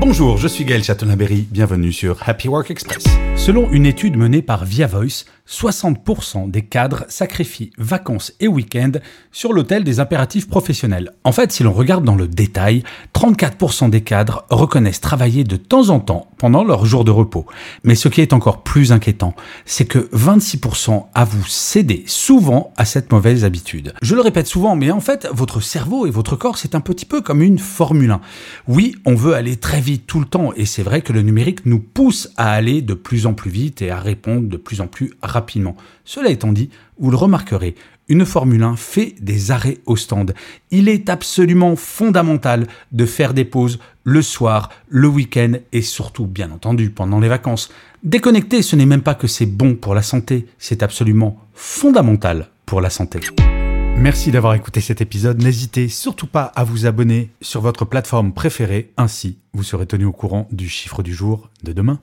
Bonjour, je suis Gaël Chatonaberry, bienvenue sur Happy Work Express. Selon une étude menée par Via Voice, 60% des cadres sacrifient vacances et week-ends sur l'autel des impératifs professionnels. En fait, si l'on regarde dans le détail, 34% des cadres reconnaissent travailler de temps en temps pendant leur jour de repos. Mais ce qui est encore plus inquiétant, c'est que 26% avouent céder souvent à cette mauvaise habitude. Je le répète souvent, mais en fait, votre cerveau et votre corps, c'est un petit peu comme une Formule 1. Oui, on veut aller très vite tout le temps, et c'est vrai que le numérique nous pousse à aller de plus en plus vite et à répondre de plus en plus rapidement. Cela étant dit, vous le remarquerez, une Formule 1 fait des arrêts au stand. Il est absolument fondamental de faire des pauses le soir, le week-end et surtout, bien entendu, pendant les vacances. Déconnecter, ce n'est même pas que c'est bon pour la santé, c'est absolument fondamental pour la santé. Merci d'avoir écouté cet épisode. N'hésitez surtout pas à vous abonner sur votre plateforme préférée, ainsi vous serez tenu au courant du chiffre du jour de demain.